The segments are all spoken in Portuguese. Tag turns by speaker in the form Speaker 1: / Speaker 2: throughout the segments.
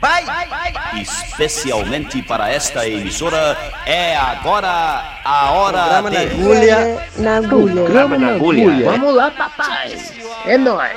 Speaker 1: Vai, especialmente para esta emissora, é agora a hora
Speaker 2: Programa
Speaker 1: de...
Speaker 2: na agulha.
Speaker 3: Na agulha.
Speaker 4: Programa na agulha.
Speaker 5: Vamos lá, papai. É nóis.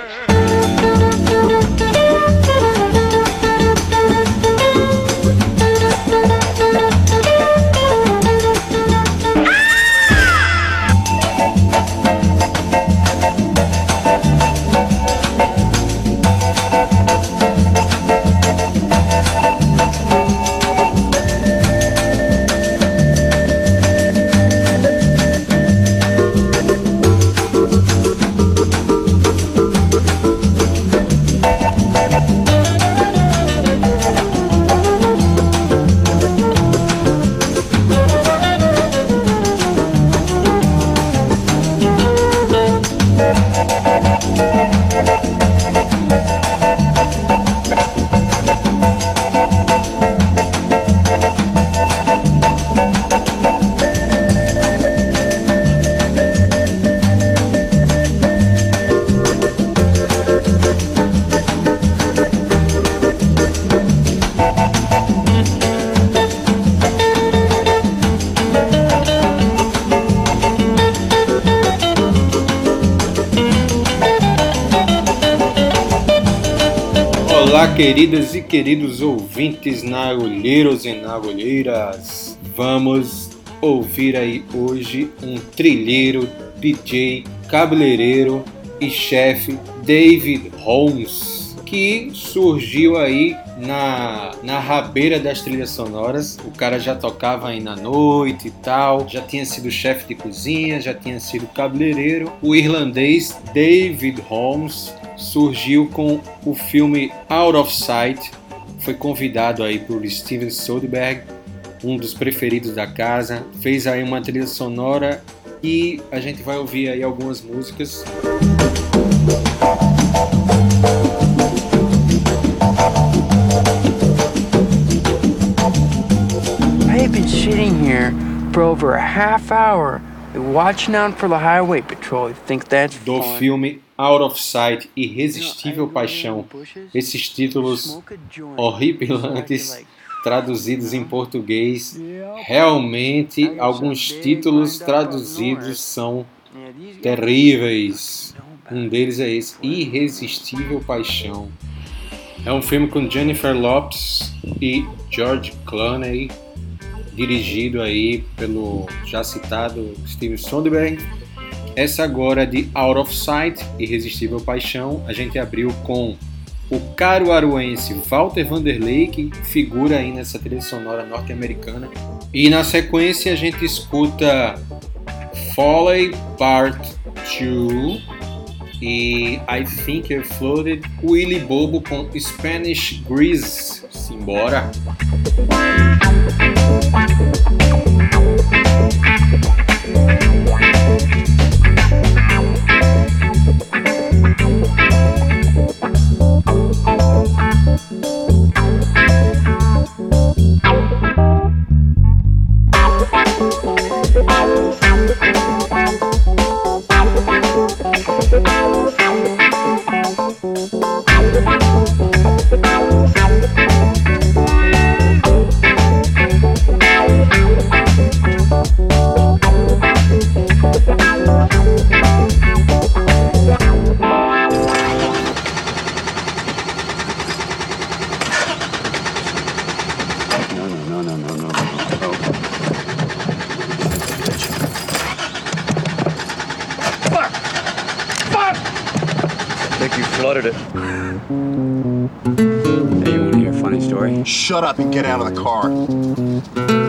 Speaker 6: Queridas e queridos ouvintes nagulheiros e nagulheiras. Vamos ouvir aí hoje um trilheiro, DJ, cabeleireiro e chefe David Holmes, que surgiu aí na, na rabeira das trilhas sonoras. O cara já tocava aí na noite e tal, já tinha sido chefe de cozinha, já tinha sido cabeleireiro. O irlandês David Holmes surgiu com o filme Out of Sight. Foi convidado aí por Steven Soderbergh, um dos preferidos da casa. Fez aí uma trilha sonora e a gente vai ouvir aí algumas músicas.
Speaker 7: I have been sitting here for over a half hour watching out for the highway patrol. You think that's
Speaker 6: do
Speaker 7: fun?
Speaker 6: filme Out of Sight, Irresistível Paixão. Esses títulos horripilantes traduzidos em português, realmente alguns títulos traduzidos são terríveis. Um deles é esse, Irresistível Paixão. É um filme com Jennifer Lopes e George Clooney, dirigido aí pelo já citado Steven Soderbergh. Essa agora de Out of Sight, Irresistível Paixão, a gente abriu com o caruaruense Walter Vanderlei, que figura aí nessa trilha sonora norte-americana. E na sequência a gente escuta Foley Part 2 e I Think You're Floated, Willy Bobo com Spanish Grease. Simbora!
Speaker 4: No,
Speaker 8: Thank you.
Speaker 9: Shut up and get out of the car.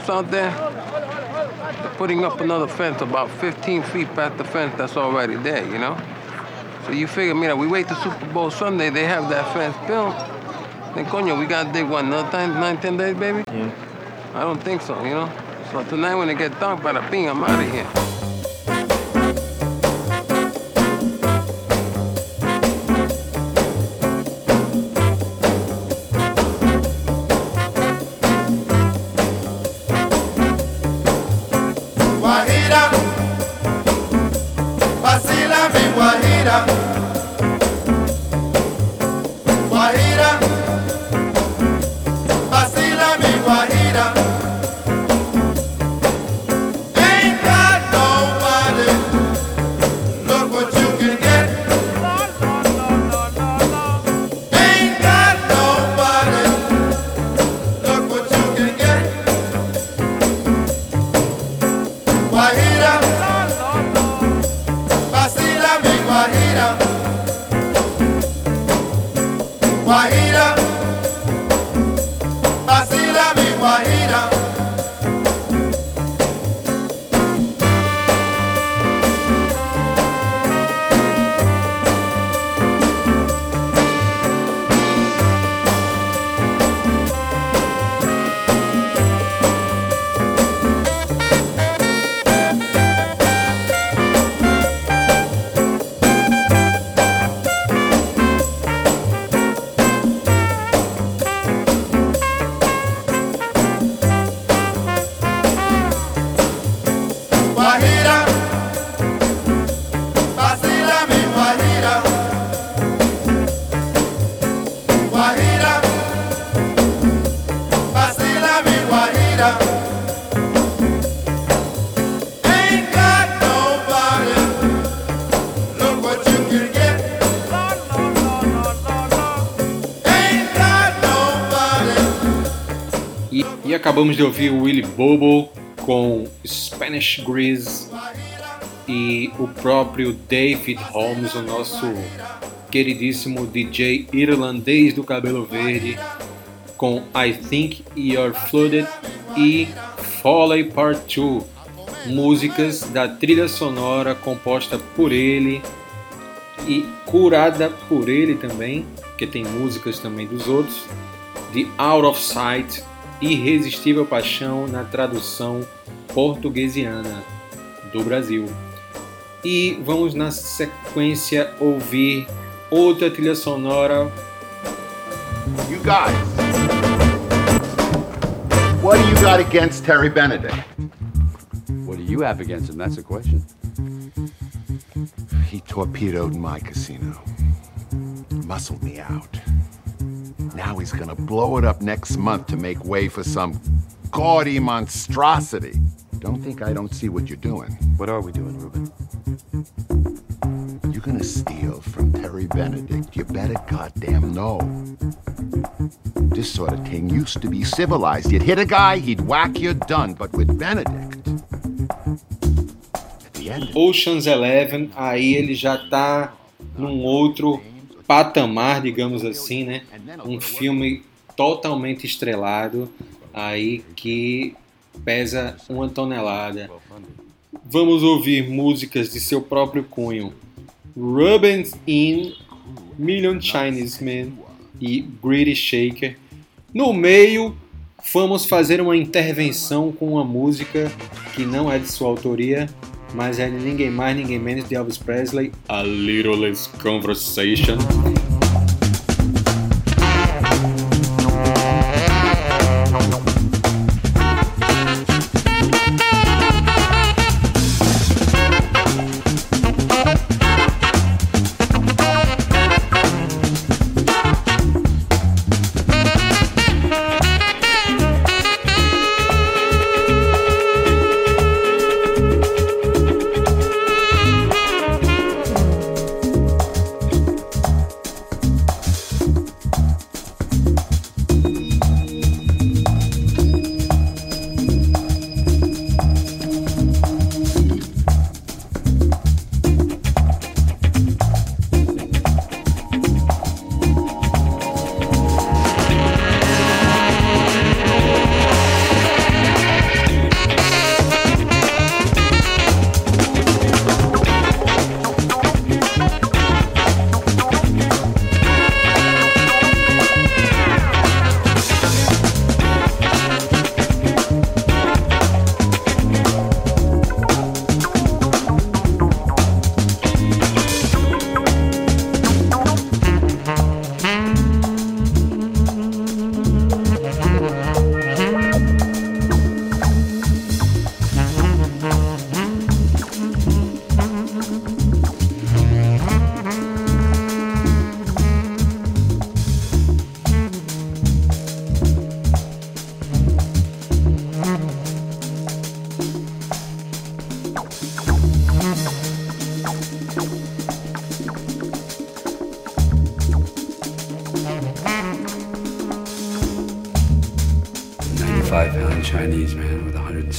Speaker 7: You see those posts out there? They're putting up another fence about 15 feet past the fence that's already there, you know? So you figure, mira, we wait till Super Bowl Sunday, they have that fence built. Then, coño, we gotta dig what, another time, nine, ten days, baby?
Speaker 8: Yeah.
Speaker 7: I don't think so, you know? So tonight when it get dark, bada bing, I'm out of here.
Speaker 6: Acabamos de ouvir o Willy Bobo com Spanish Grease e o próprio David Holmes, o nosso queridíssimo DJ irlandês do cabelo verde, com I Think You're Flooded e Foley Part 2, músicas da trilha sonora composta por ele e curada por ele também, porque tem músicas também dos outros, de Out of Sight, Irresistível Paixão na tradução portuguesiana do Brasil. E vamos na sequência ouvir outra trilha sonora
Speaker 3: You guys, what do you got against Terry Benedict?
Speaker 4: What do you have against him? That's the question.
Speaker 3: He torpedoed my casino, muscled me out. Now he's gonna blow it up next month to make way for some gaudy monstrosity. Don't think I don't see what you're doing.
Speaker 8: What are we doing, Ruben?
Speaker 3: You're gonna steal from Terry Benedict. You better goddamn know. This sort of thing used to be civilized. You'd hit a guy, he'd whack you, done. But with Benedict, at the end,
Speaker 6: Ocean's Eleven, aí ele já tá num ah, outro patamar, digamos assim, né? Um filme totalmente estrelado, aí que pesa uma tonelada. Vamos ouvir músicas de seu próprio cunho. Rubens in Million Chinese Men e Greedy Shaker. No meio, vamos fazer uma intervenção com uma música que não é de sua autoria, mas é ninguém mais, ninguém menos de Elvis Presley, A Little Less Conversation.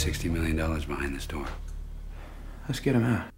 Speaker 4: $60 million behind this door. Let's get him out.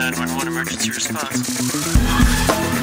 Speaker 9: Emergency response.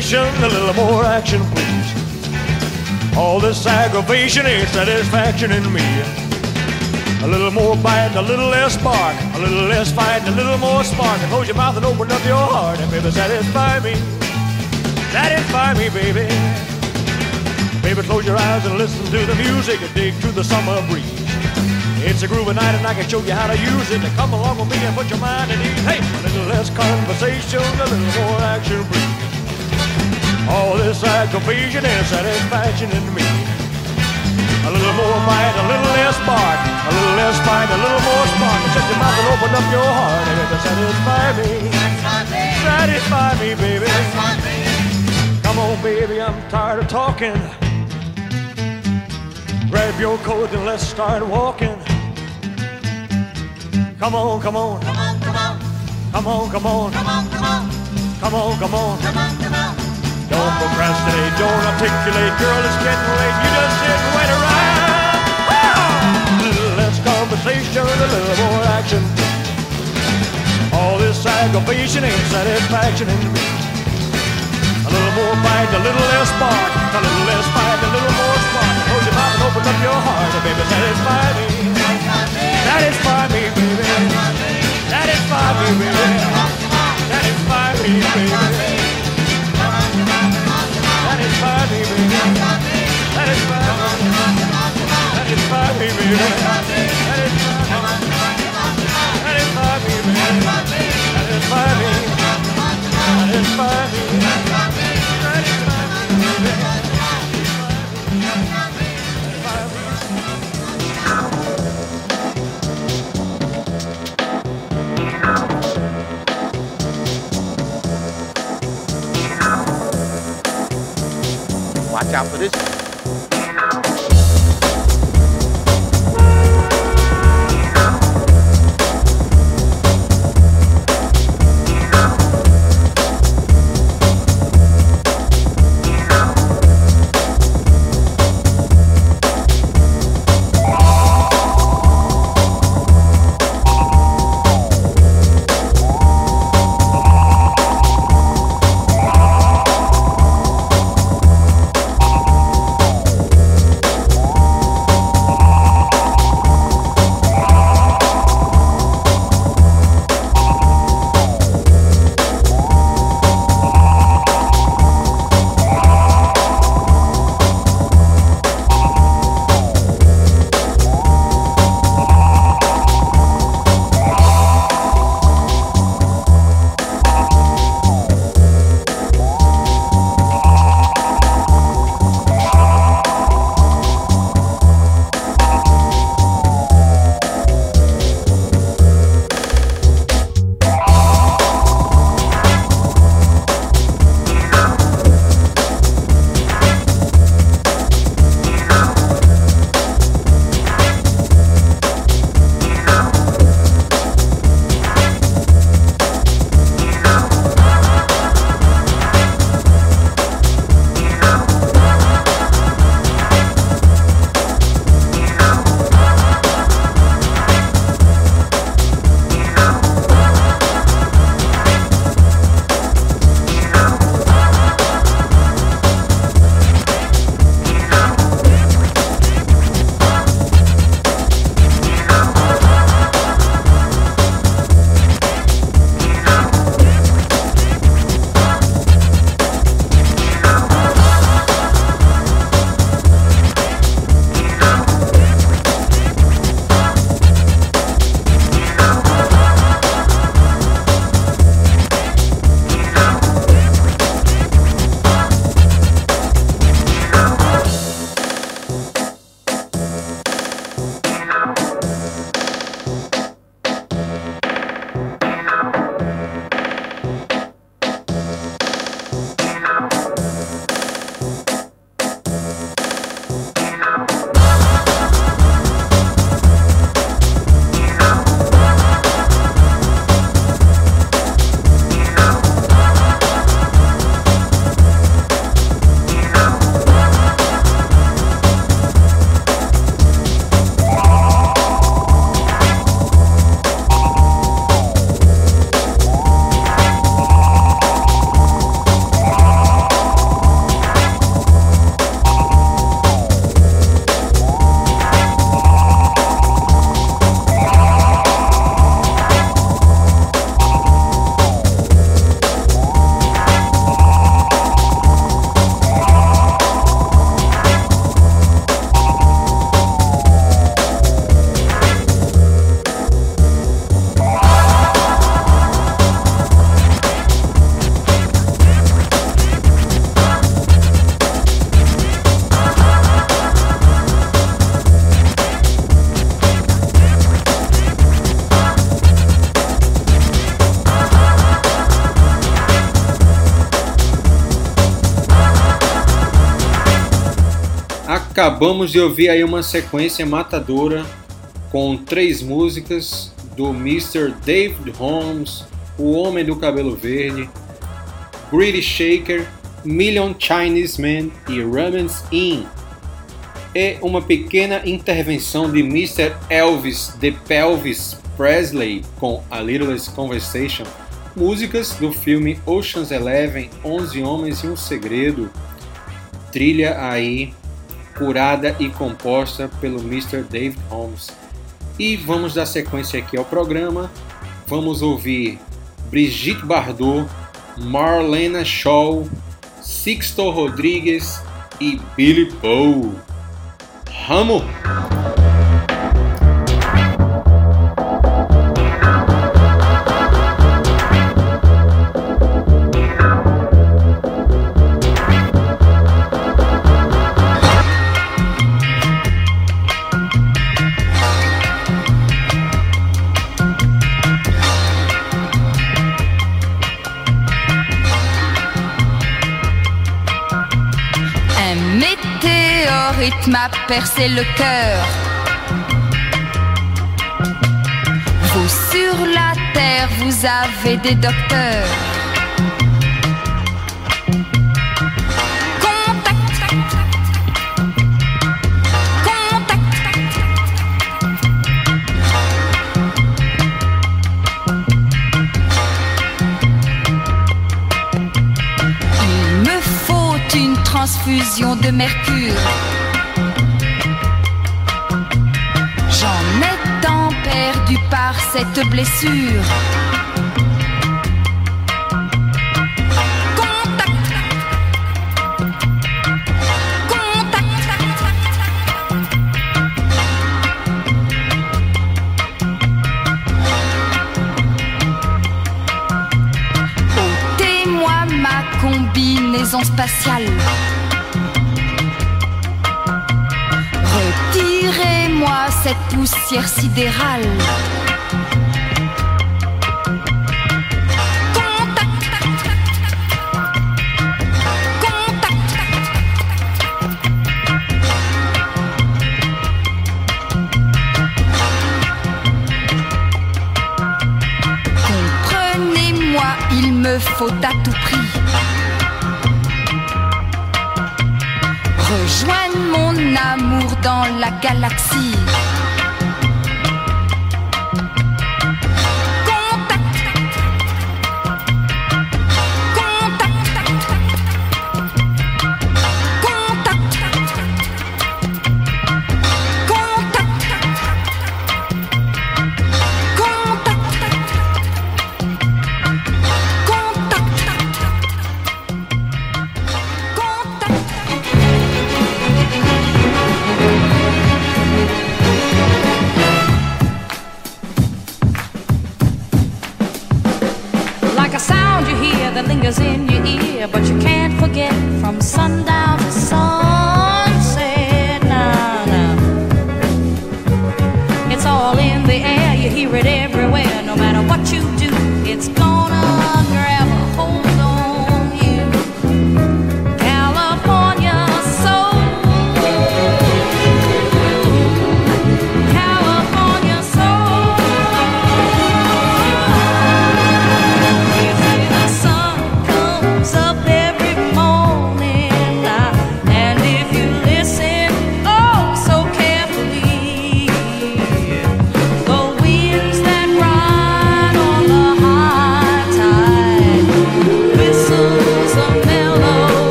Speaker 10: A little more action, please. All this aggravation ain't satisfaction in me. A little more bite, a little less spark, a little less fight, a little more spark. And close your mouth and open up your heart, and baby, satisfy me. Satisfy me, baby. Baby, close your eyes and listen to the music and dig through the summer breeze. It's a groovy night and I can show you how to use it. Come along with me and put your mind at ease. Hey, a little less conversation, a little more action, please. All this aggravation and satisfaction in me. A little more bite, a little less bark. A little less fight, a little more spark. Shut your mouth and open up your heart and it'll satisfy me. Satisfy me, baby. Come on, baby, I'm tired of talking. Grab your coat and let's start walking. Come on, come on. Come on, come on. Come on, come on. Come on, come on. Come on, come on. Come on, come on. Don't procrastinate, don't articulate, girl, it's getting late. You just sit and wait around. Ah! A little less conversation, a little more action. All this aggravation ain't satisfaction in me. A little more fight, a little less spark. A little less bite, a little more spark. Close your mouth and open up your heart, and baby, satisfy me. Satisfy me, baby. Satisfy me, baby.
Speaker 5: Watch out for this.
Speaker 6: Acabamos de ouvir aí uma sequência matadora com três músicas do Mr. David Holmes, O Homem do Cabelo Verde, British Shaker, Million Chinese Men e Ramen's Inn. E uma pequena intervenção de Mr. Elvis The Pelvis Presley com A Littlest Conversation, músicas do filme Ocean's Eleven, 11 Homens e um Segredo, trilha aí curada e composta pelo Mr. David Holmes. E vamos dar sequência aqui ao programa. Vamos ouvir Brigitte Bardot, Marlena Shaw, Sixto Rodrigues e Billy Paul. Vamos!
Speaker 11: M'a percé le cœur. Vous sur la terre, vous avez des docteurs. Contact. Il me faut une transfusion de mercure. Cette blessure. Ma combinaison spatiale. Retirez-moi cette poussière sidérale. Faut à tout prix rejoindre mon amour dans la galaxie.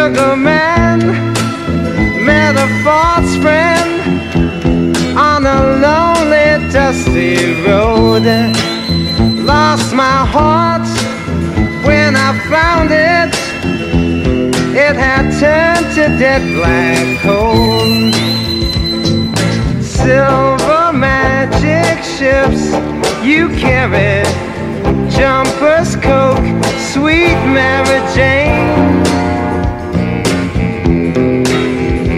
Speaker 12: Sugar man, met a false friend on a lonely, dusty road. Lost my heart when I found it. It had turned to dead black coal. Silver magic ships you carry, jumpers, coke, sweet Mary Jane.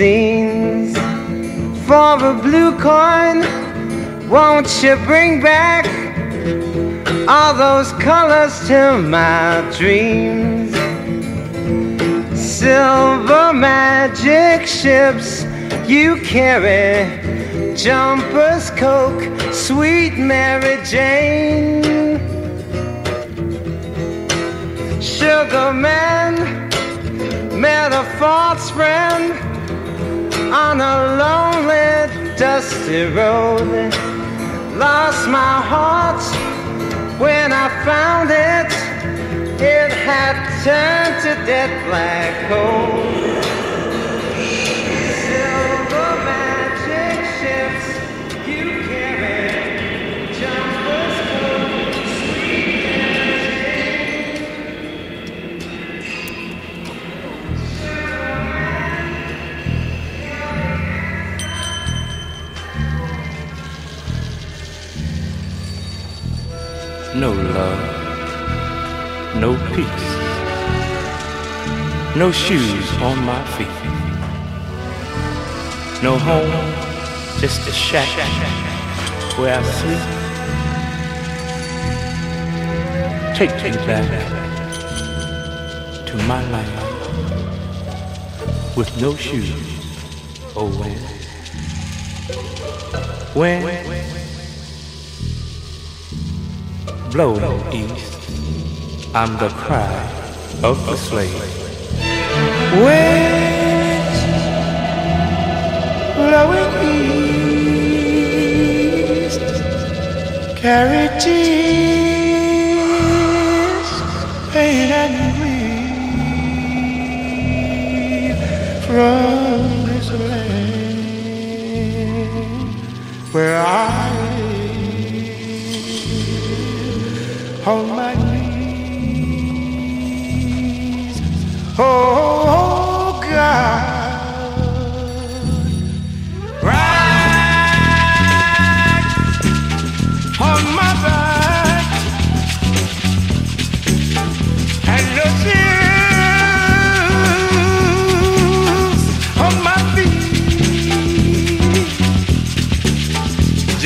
Speaker 12: scenes. For a blue coin, won't you bring back all those colors to my dreams? Silver magic ships you carry jumpers, coke, sweet Mary Jane. Sugar man met a false friend on a lonely, dusty road. Lost my heart when I found it. It had turned to dead black coal.
Speaker 13: No shoes on my feet, no home, just a shack where I sleep. Take me back to my life with no shoes. Oh, when, when east, I'm the cry of the slave. Winds blowing east, carry tears, pain and grief from this land where I on my knees. Oh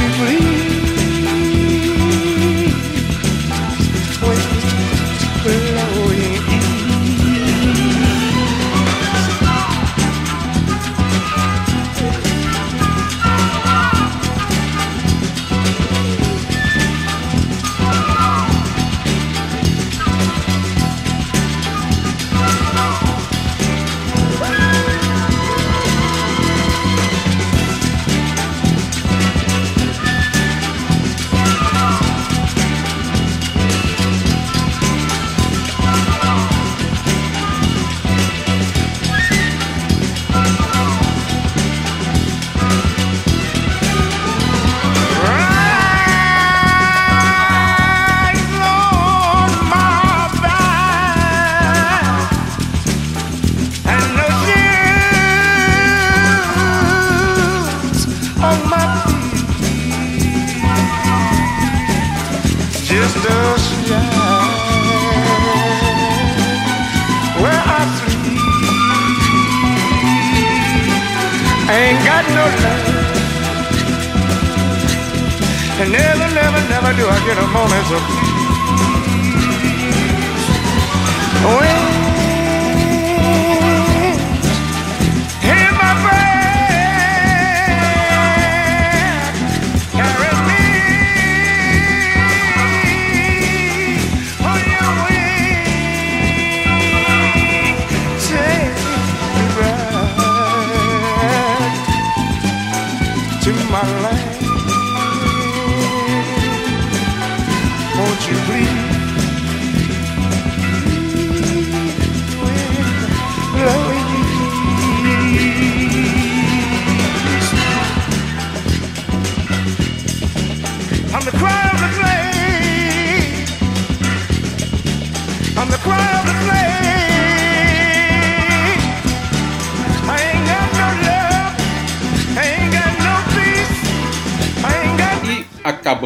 Speaker 13: you please? And never, never, never do I get a moment's of peace. When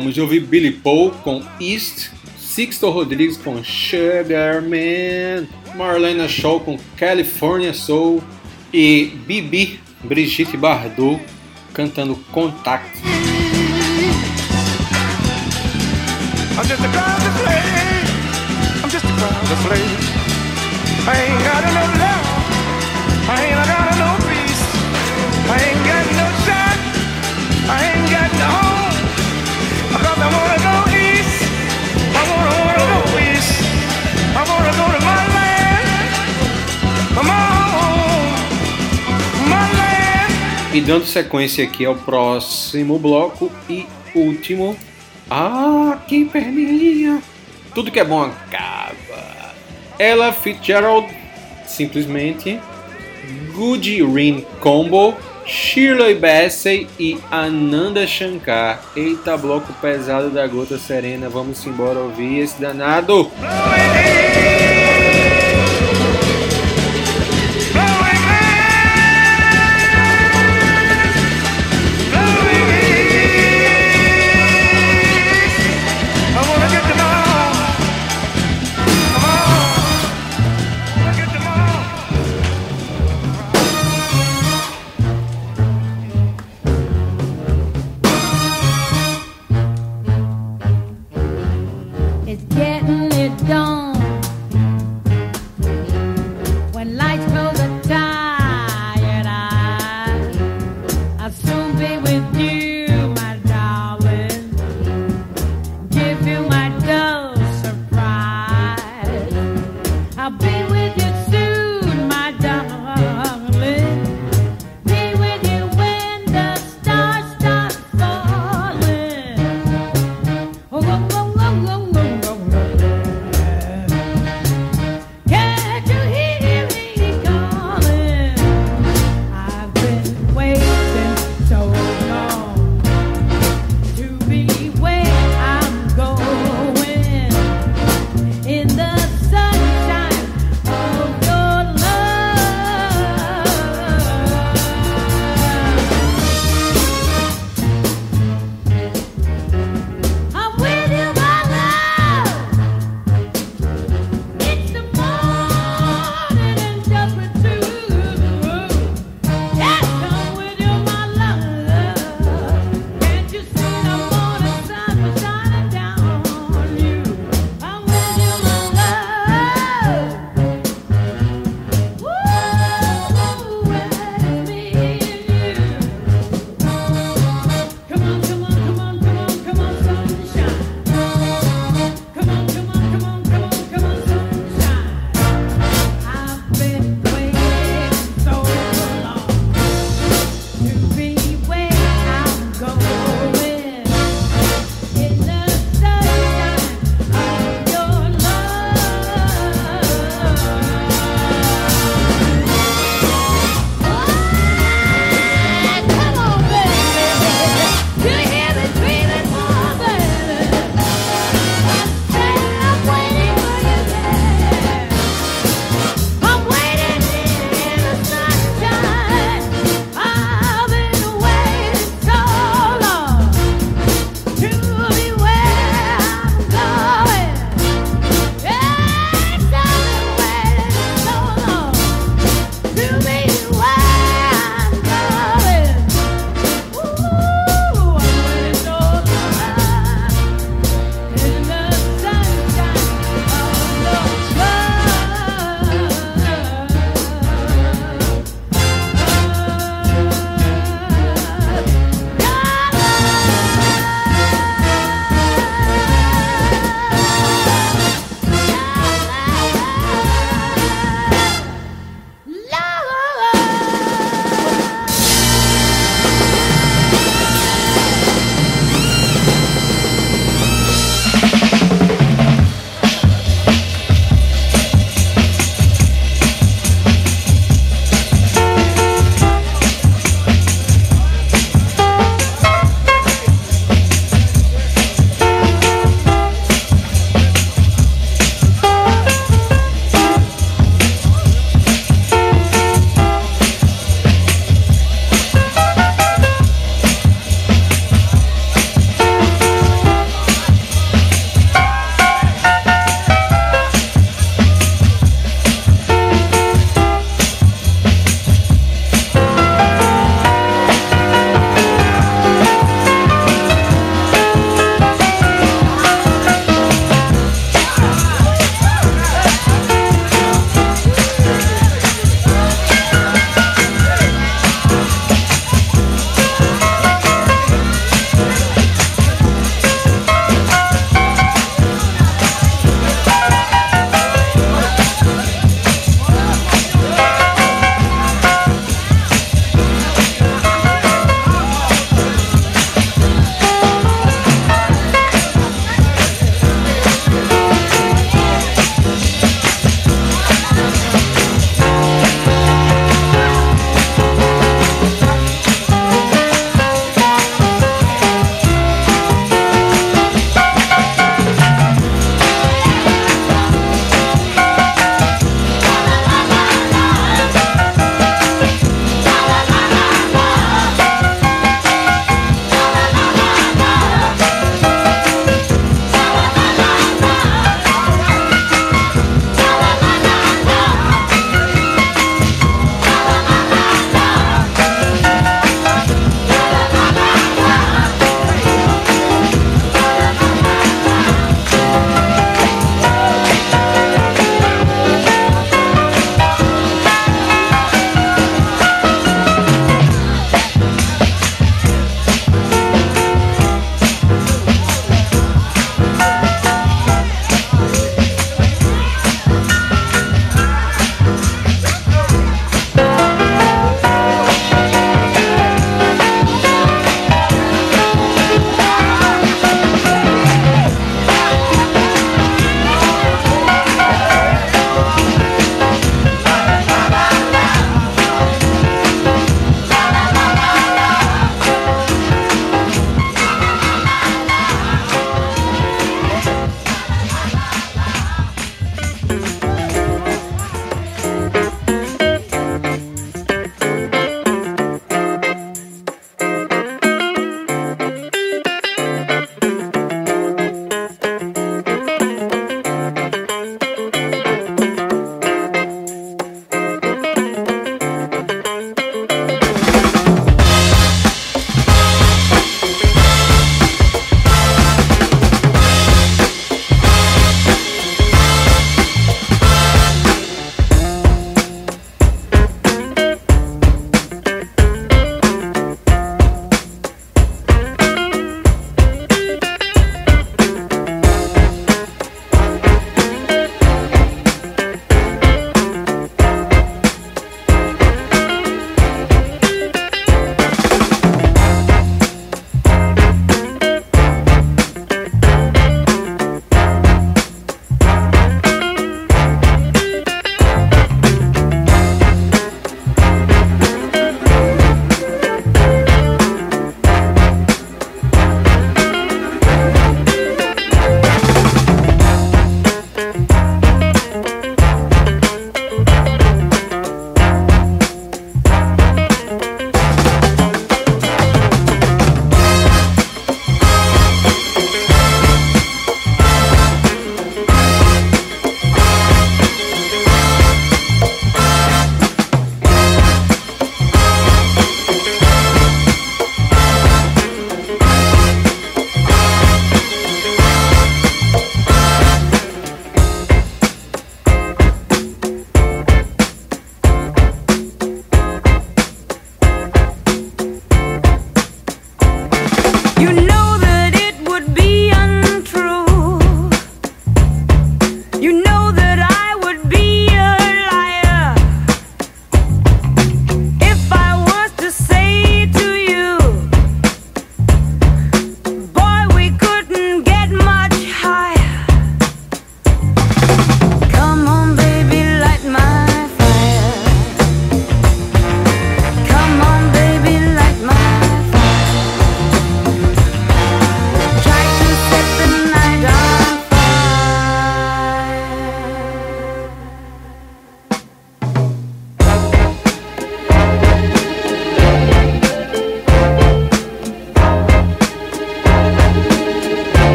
Speaker 6: acabamos de ouvir Billy Paul com East, Sixto Rodrigues com Sugar Man, Marlena Shaw com California Soul e Bibi Brigitte Bardot cantando Contact.
Speaker 13: I'm just a. I'm just a. I ain't got love. I ain't got
Speaker 6: E dando sequência aqui ao próximo bloco e último. Ah, que perninha! Tudo que é bom acaba. Ella Fitzgerald, simplesmente. Goody Rin Combo, Shirley Bassey e Ananda Shankar. Eita, bloco pesado da Gota Serena. Vamos embora ouvir esse danado.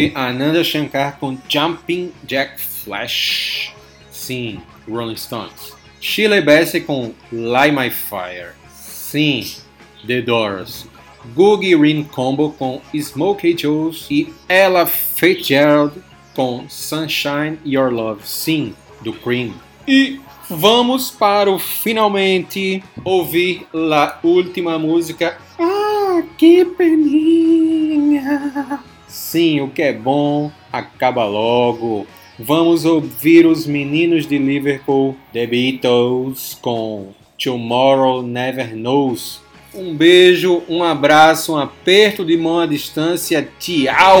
Speaker 6: Ouvir Ananda Shankar com Jumping Jack Flash. Sim, Rolling Stones. Shirley Bassey com Light My Fire. Sim, The Doors. Googie Ring Combo com Smokey Joe's e Ella Fitzgerald com Sunshine Your Love. Sim, do Cream. E vamos para o finalmente ouvir a última música. Ah, que peninha! Sim, o que é bom acaba logo. Vamos ouvir os meninos de Liverpool, The Beatles, com Tomorrow Never Knows. Um beijo, um abraço, um aperto de mão à distância. Tchau!